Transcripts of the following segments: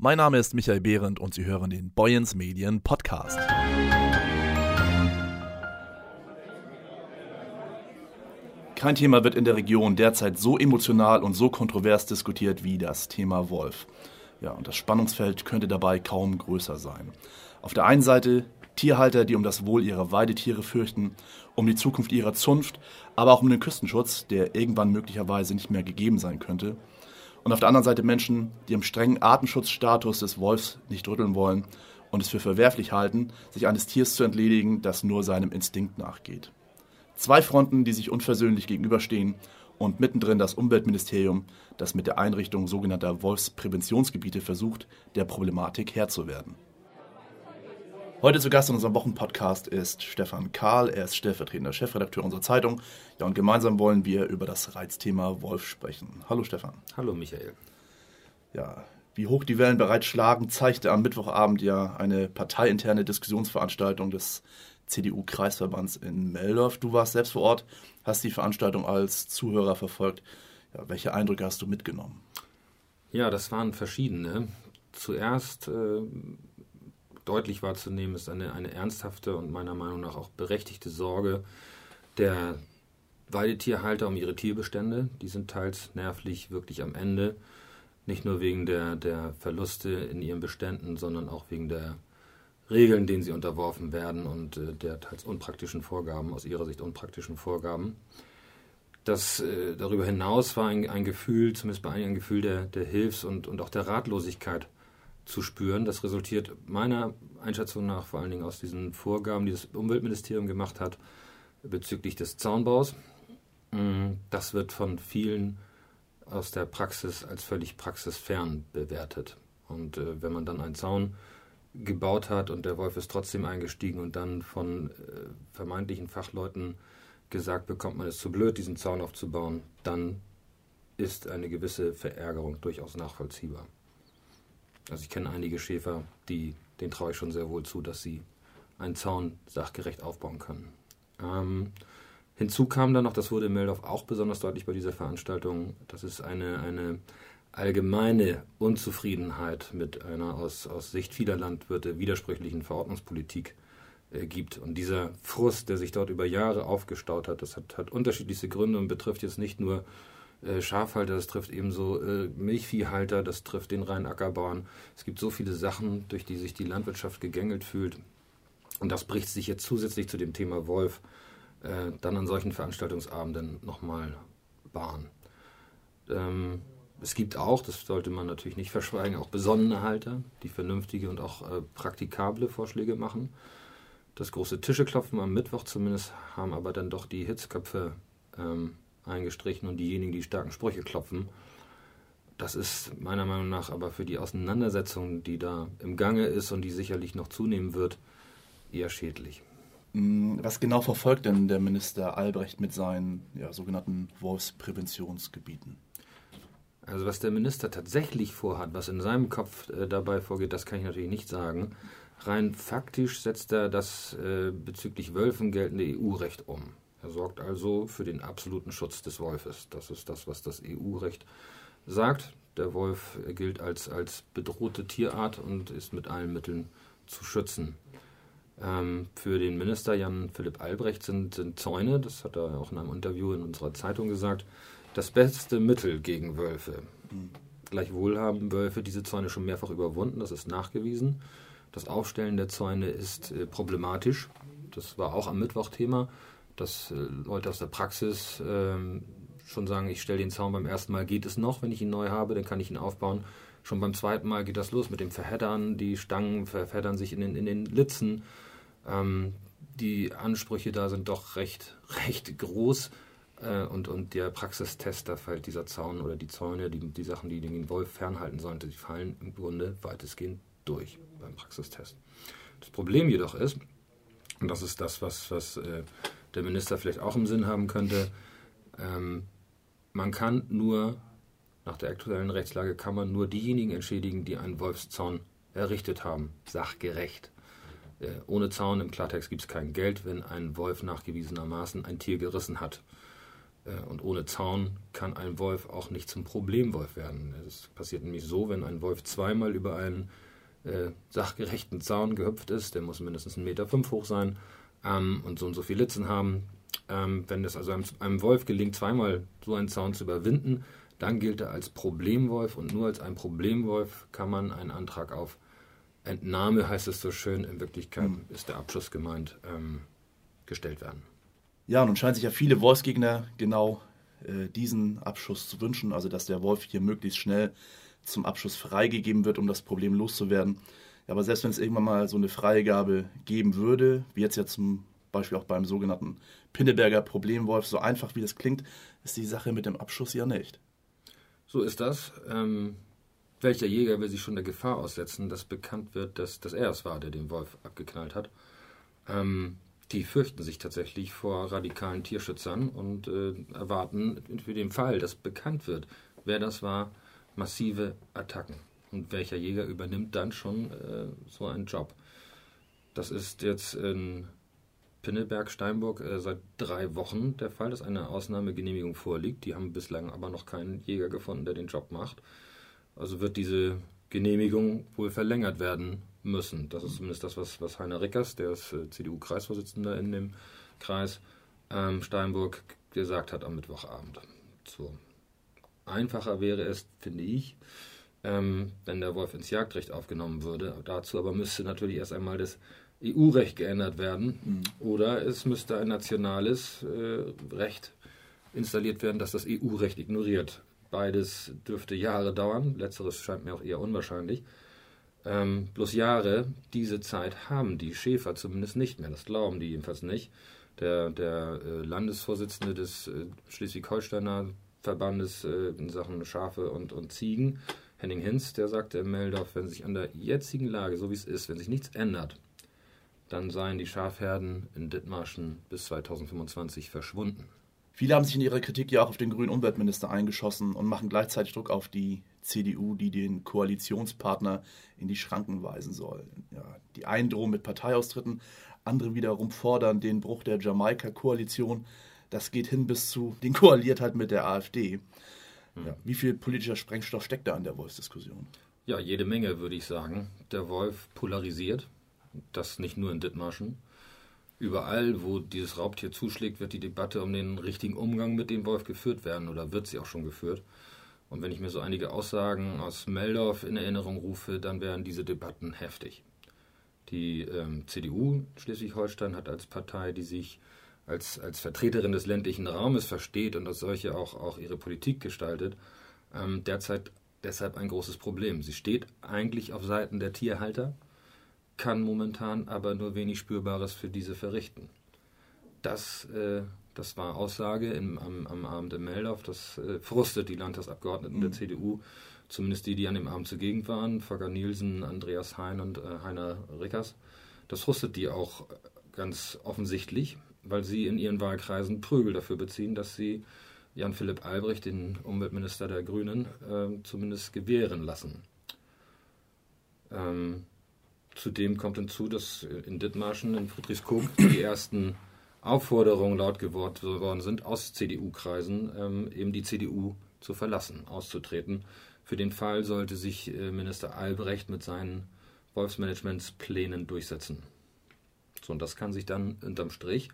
Mein Name ist Michael Behrendt und Sie hören den Boyens Medien Podcast. Kein Thema wird in der Region derzeit so emotional und so kontrovers diskutiert wie das Thema Wolf. Ja, und das Spannungsfeld könnte dabei kaum größer sein. Auf der einen Seite Tierhalter, die um das Wohl ihrer Weidetiere fürchten, um die Zukunft ihrer Zunft, aber auch um den Küstenschutz, der irgendwann möglicherweise nicht mehr gegeben sein könnte. Und auf der anderen Seite Menschen, die am strengen Artenschutzstatus des Wolfs nicht rütteln wollen und es für verwerflich halten, sich eines Tiers zu entledigen, das nur seinem Instinkt nachgeht. Zwei Fronten, die sich unversöhnlich gegenüberstehen und mittendrin das Umweltministerium, das mit der Einrichtung sogenannter Wolfspräventionsgebiete versucht, der Problematik Herr zu werden. Heute zu Gast in unserem Wochenpodcast ist Stefan Kahl. Er ist stellvertretender Chefredakteur unserer Zeitung. Ja, und gemeinsam wollen wir über das Reizthema Wolf sprechen. Hallo Stefan. Hallo Michael. Ja, wie hoch die Wellen bereits schlagen, zeigte am Mittwochabend ja eine parteiinterne Diskussionsveranstaltung des CDU-Kreisverbands in Meldorf. Du warst selbst vor Ort, hast die Veranstaltung als Zuhörer verfolgt. Ja, welche Eindrücke hast du mitgenommen? Ja, das waren verschiedene. Zuerst äh, deutlich wahrzunehmen ist eine, eine ernsthafte und meiner Meinung nach auch berechtigte Sorge der Weidetierhalter um ihre Tierbestände. Die sind teils nervlich wirklich am Ende. Nicht nur wegen der, der Verluste in ihren Beständen, sondern auch wegen der Regeln, denen sie unterworfen werden und äh, der teils unpraktischen Vorgaben, aus ihrer Sicht unpraktischen Vorgaben. Das äh, darüber hinaus war ein, ein, Gefühl, zumindest bei einigen ein Gefühl der, der Hilfs- und, und auch der Ratlosigkeit zu spüren. Das resultiert meiner Einschätzung nach vor allen Dingen aus diesen Vorgaben, die das Umweltministerium gemacht hat bezüglich des Zaunbaus. Mm, das wird von vielen aus der Praxis als völlig praxisfern bewertet. Und äh, wenn man dann einen Zaun gebaut hat und der Wolf ist trotzdem eingestiegen und dann von äh, vermeintlichen Fachleuten gesagt bekommt, man ist zu blöd, diesen Zaun aufzubauen, dann ist eine gewisse Verärgerung durchaus nachvollziehbar. Also ich kenne einige Schäfer, die, denen traue ich schon sehr wohl zu, dass sie einen Zaun sachgerecht aufbauen können. Ähm, hinzu kam dann noch, das wurde in Meldorf auch besonders deutlich bei dieser Veranstaltung, dass es eine, eine allgemeine Unzufriedenheit mit einer aus, aus Sicht vieler Landwirte widersprüchlichen Verordnungspolitik äh, gibt. Und dieser Frust, der sich dort über Jahre aufgestaut hat, das hat, hat unterschiedlichste Gründe und betrifft jetzt nicht nur äh, Schafhalter, das trifft ebenso äh, Milchviehhalter, das trifft den reinen Ackerbauern. Es gibt so viele Sachen, durch die sich die Landwirtschaft gegängelt fühlt. Und das bricht sich jetzt zusätzlich zu dem Thema Wolf äh, dann an solchen Veranstaltungsabenden nochmal Bahn. Ähm, es gibt auch, das sollte man natürlich nicht verschweigen, auch besonnene Halter, die vernünftige und auch äh, praktikable Vorschläge machen. Das große Tischeklopfen am Mittwoch zumindest haben aber dann doch die Hitzköpfe ähm, eingestrichen und diejenigen, die starken Sprüche klopfen. Das ist meiner Meinung nach aber für die Auseinandersetzung, die da im Gange ist und die sicherlich noch zunehmen wird, eher schädlich. Mm, was genau verfolgt denn der Minister Albrecht mit seinen ja, sogenannten Wolfspräventionsgebieten? Also was der Minister tatsächlich vorhat, was in seinem Kopf äh, dabei vorgeht, das kann ich natürlich nicht sagen. Rein faktisch setzt er das äh, bezüglich Wölfen geltende EU-Recht um. Er sorgt also für den absoluten Schutz des Wolfes. Das ist das, was das EU-Recht sagt. Der Wolf gilt als, als bedrohte Tierart und ist mit allen Mitteln zu schützen. Ähm, für den Minister Jan Philipp Albrecht sind, sind Zäune, das hat er auch in einem Interview in unserer Zeitung gesagt, das beste Mittel gegen Wölfe. Gleichwohl haben Wölfe diese Zäune schon mehrfach überwunden, das ist nachgewiesen. Das Aufstellen der Zäune ist äh, problematisch. Das war auch am Mittwoch Thema, dass äh, Leute aus der Praxis äh, schon sagen, ich stelle den Zaun beim ersten Mal, geht es noch, wenn ich ihn neu habe, dann kann ich ihn aufbauen. Schon beim zweiten Mal geht das los mit dem Verheddern, die Stangen verheddern sich in den, in den Litzen. Ähm, die Ansprüche da sind doch recht, recht groß. Äh, und, und der Praxistest, da fällt dieser Zaun oder die Zäune, die, die Sachen, die den Wolf fernhalten sollen, die fallen im Grunde weitestgehend durch beim Praxistest. Das Problem jedoch ist, und das ist das, was, was äh, der Minister vielleicht auch im Sinn haben könnte, ähm, man kann nur, nach der aktuellen Rechtslage, kann man nur diejenigen entschädigen, die einen Wolfszaun errichtet haben, sachgerecht. Äh, ohne Zaun im Klartext gibt es kein Geld, wenn ein Wolf nachgewiesenermaßen ein Tier gerissen hat. Äh, und ohne Zaun kann ein Wolf auch nicht zum Problemwolf werden. Es passiert nämlich so, wenn ein Wolf zweimal über einen äh, sachgerechten Zaun gehüpft ist, der muss mindestens 1,5 Meter fünf hoch sein ähm, und so und so viele Litzen haben. Ähm, wenn es also einem, einem, Wolf gelingt, zweimal so einen Zaun zu überwinden, dann gilt er als Problemwolf und nur als ein Problemwolf kann man einen Antrag auf Entnahme, heißt es so schön, in Wirklichkeit mhm. ist der Abschuss gemeint, ähm, gestellt werden. Ja, nun scheinen sich ja viele Wolfsgegner genau äh, diesen Abschuss zu wünschen, also dass der Wolf hier möglichst schnell zum Abschuss freigegeben wird, um das Problem loszuwerden. Aber selbst wenn es irgendwann mal so eine Freigabe geben würde, wie jetzt ja zum Beispiel auch beim sogenannten Pinneberger Problemwolf, so einfach wie das klingt, ist die Sache mit dem Abschuss ja nicht. So ist das. Ähm, welcher Jäger will sich schon der Gefahr aussetzen, dass bekannt wird, dass, dass er es war, der den Wolf abgeknallt hat? Ähm, die fürchten sich tatsächlich vor radikalen Tierschützern und äh, erwarten für den Fall, dass bekannt wird, wer das war, massive Attacken. Und welcher Jäger übernimmt dann schon äh, so einen Job? Das ist jetzt in Pinneberg, Steinburg äh, seit drei Wochen der Fall, dass eine Ausnahmegenehmigung vorliegt. Die haben bislang aber noch keinen Jäger gefunden, der den Job macht. Also wird diese Genehmigung wohl verlängert werden müssen. Das ist zumindest das, was, was Heiner Rickers, der ist äh, CDU-Kreisvorsitzender in dem Kreis ähm, Steinburg, gesagt hat am Mittwochabend. So. Einfacher wäre es, finde ich, ähm, wenn der Wolf ins Jagdrecht aufgenommen würde. Dazu aber müsste natürlich erst einmal das EU-Recht geändert werden mhm. oder es müsste ein nationales äh, Recht installiert werden, das das EU-Recht ignoriert. Beides dürfte Jahre dauern. Letzteres scheint mir auch eher unwahrscheinlich. Ähm, bloß Jahre, diese Zeit haben die Schäfer zumindest nicht mehr. Das glauben die jedenfalls nicht. Der, der äh, Landesvorsitzende des äh, Schleswig-Holsteiner Verbandes äh, in Sachen Schafe und, und Ziegen, Henning Hinz, der sagte in Meldorf, wenn sich an der jetzigen Lage, so wie es ist, wenn sich nichts ändert, dann seien die Schafherden in Dithmarschen bis 2025 verschwunden. Viele haben sich in ihrer Kritik ja auch auf den grünen Umweltminister eingeschossen und machen gleichzeitig Druck auf die CDU, die den Koalitionspartner in die Schranken weisen soll. Ja, die einen drohen mit Parteiaustritten, andere wiederum fordern den Bruch der Jamaika-Koalition. Das geht hin bis zu den Koaliertheit mit der AfD. Hm. Ja, wie viel politischer Sprengstoff steckt da in der Wolfsdiskussion? Ja, jede Menge, würde ich sagen. Der Wolf polarisiert. Das nicht nur in Dithmarschen. Überall, wo dieses Raubtier zuschlägt, wird die Debatte um den richtigen Umgang mit dem Wolf geführt werden oder wird sie auch schon geführt. Und wenn ich mir so einige Aussagen aus Meldorf in Erinnerung rufe, dann wären diese Debatten heftig. Die ähm, CDU Schleswig-Holstein hat als Partei, die sich als, als Vertreterin des ländlichen Raumes versteht und als solche auch, auch ihre Politik gestaltet, ähm, derzeit deshalb ein großes Problem. Sie steht eigentlich auf Seiten der Tierhalter, kann momentan aber nur wenig Spürbares für diese verrichten. Das, äh, das war Aussage im, am, am Abend in Meldorf. Das äh, frustet die Landtagsabgeordneten mhm. der CDU, zumindest die, die an dem Abend zugegen waren. Volker Nielsen, Andreas Hein und äh, Heiner Rickers. Das frustet die auch ganz offensichtlich, weil sie in ihren Wahlkreisen Prügel dafür beziehen, dass sie Jan-Philipp Albrecht, den Umweltminister der Grünen, äh, zumindest gewähren lassen. Ähm, Zudem kommt hinzu, dass in Dithmarschen, in Friedrichskoog, die ersten Aufforderungen laut geworden sind aus CDU-Kreisen, ähm, eben die CDU zu verlassen, auszutreten. Für den Fall sollte sich äh, Minister Albrecht mit seinen Wolfsmanagementsplänen durchsetzen. So, und das kann sich dann unterm Strich,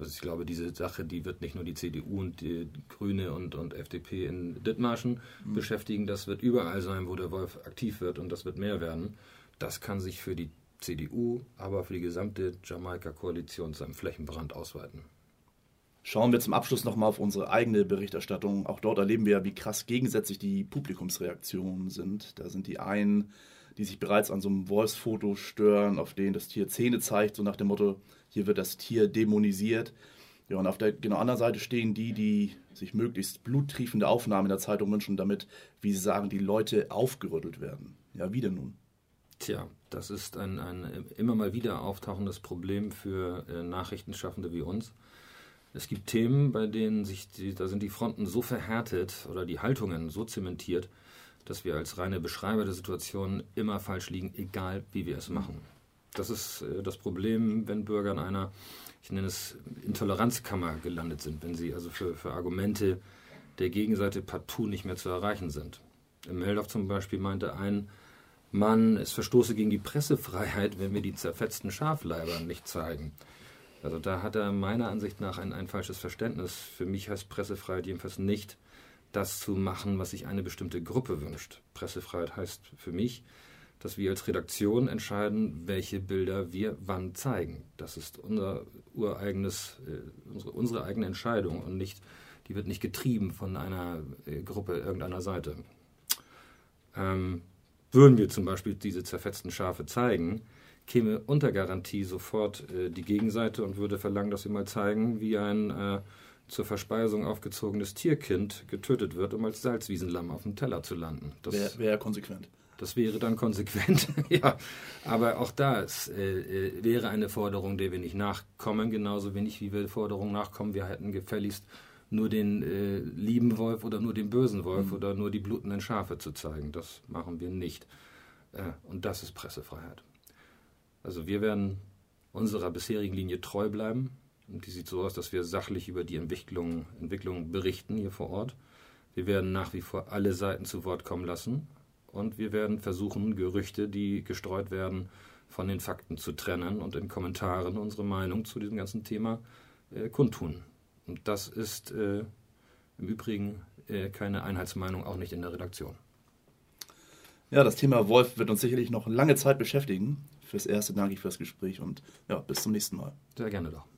ist, ich glaube, diese Sache, die wird nicht nur die CDU und die Grüne und, und FDP in Dithmarschen mhm. beschäftigen, das wird überall sein, wo der Wolf aktiv wird und das wird mehr werden. Das kann sich für die CDU, aber für die gesamte Jamaika-Koalition zu einem Flächenbrand ausweiten. Schauen wir zum Abschluss nochmal auf unsere eigene Berichterstattung. Auch dort erleben wir, wie krass gegensätzlich die Publikumsreaktionen sind. Da sind die einen, die sich bereits an so einem Wolfsfoto stören, auf denen das Tier Zähne zeigt, so nach dem Motto, hier wird das Tier dämonisiert. Ja, und auf der genau anderen Seite stehen die, die sich möglichst bluttriefende Aufnahmen in der Zeitung wünschen, damit, wie sie sagen, die Leute aufgerüttelt werden. Ja, wie denn nun? Tja, das ist ein, ein immer mal wieder auftauchendes Problem für äh, Nachrichtenschaffende wie uns. Es gibt Themen, bei denen sich die, da sind die Fronten so verhärtet oder die Haltungen so zementiert, dass wir als reine Beschreiber der Situation immer falsch liegen, egal wie wir es machen. Das ist äh, das Problem, wenn Bürger in einer, ich nenne es Intoleranzkammer gelandet sind, wenn sie also für, für Argumente der Gegenseite partout nicht mehr zu erreichen sind. Im Meldorf zum Beispiel meinte ein Mann, es verstoße gegen die Pressefreiheit, wenn wir die zerfetzten Schafleiber nicht zeigen. Also da hat er meiner Ansicht nach ein, ein falsches Verständnis. Für mich heißt Pressefreiheit jedenfalls nicht, das zu machen, was sich eine bestimmte Gruppe wünscht. Pressefreiheit heißt für mich, dass wir als Redaktion entscheiden, welche Bilder wir wann zeigen. Das ist unser ureigenes, äh, unsere, unsere eigene Entscheidung und nicht, die wird nicht getrieben von einer äh, Gruppe irgendeiner Seite. Ähm, würden wir zum Beispiel diese zerfetzten Schafe zeigen, käme unter Garantie sofort äh, die Gegenseite und würde verlangen, dass wir mal zeigen, wie ein äh, zur Verspeisung aufgezogenes Tierkind getötet wird, um als Salzwiesenlamm auf dem Teller zu landen. Das wäre wär konsequent. Das wäre dann konsequent, ja. Aber auch das äh, äh, wäre eine Forderung, der wir nicht nachkommen, genauso wenig wie wir Forderungen nachkommen, wir hätten gefälligst nur den äh, lieben Wolf oder nur den bösen Wolf mhm. oder nur die blutenden Schafe zu zeigen. Das machen wir nicht. Äh, und das ist Pressefreiheit. Also wir werden unserer bisherigen Linie treu bleiben. Die sieht so aus, dass wir sachlich über die Entwicklung, Entwicklung berichten hier vor Ort. Wir werden nach wie vor alle Seiten zu Wort kommen lassen. Und wir werden versuchen, Gerüchte, die gestreut werden, von den Fakten zu trennen und in Kommentaren unsere Meinung zu diesem ganzen Thema äh, kundtun. Und das ist äh, im Übrigen äh, keine Einheitsmeinung, auch nicht in der Redaktion. Ja, das Thema Wolf wird uns sicherlich noch lange Zeit beschäftigen. Fürs Erste danke ich fürs Gespräch und ja, bis zum nächsten Mal. Sehr gerne doch.